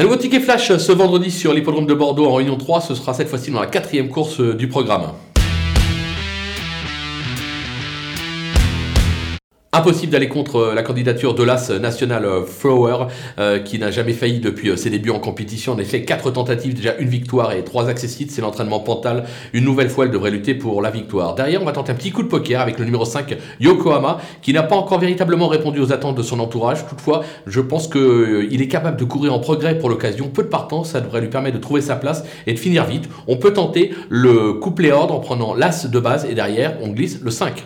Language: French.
Un nouveau ticket flash ce vendredi sur l'hippodrome de Bordeaux en Réunion 3. Ce sera cette fois-ci dans la quatrième course du programme. Impossible d'aller contre euh, la candidature de l'As National Thrower euh, qui n'a jamais failli depuis euh, ses débuts en compétition. En effet, quatre tentatives, déjà une victoire et trois accessites. C'est l'entraînement Pantal. Une nouvelle fois, elle devrait lutter pour la victoire. Derrière, on va tenter un petit coup de poker avec le numéro 5, Yokohama, qui n'a pas encore véritablement répondu aux attentes de son entourage. Toutefois, je pense qu'il est capable de courir en progrès pour l'occasion. Peu de partants, ça devrait lui permettre de trouver sa place et de finir vite. On peut tenter le couplet ordre en prenant l'As de base et derrière, on glisse le 5.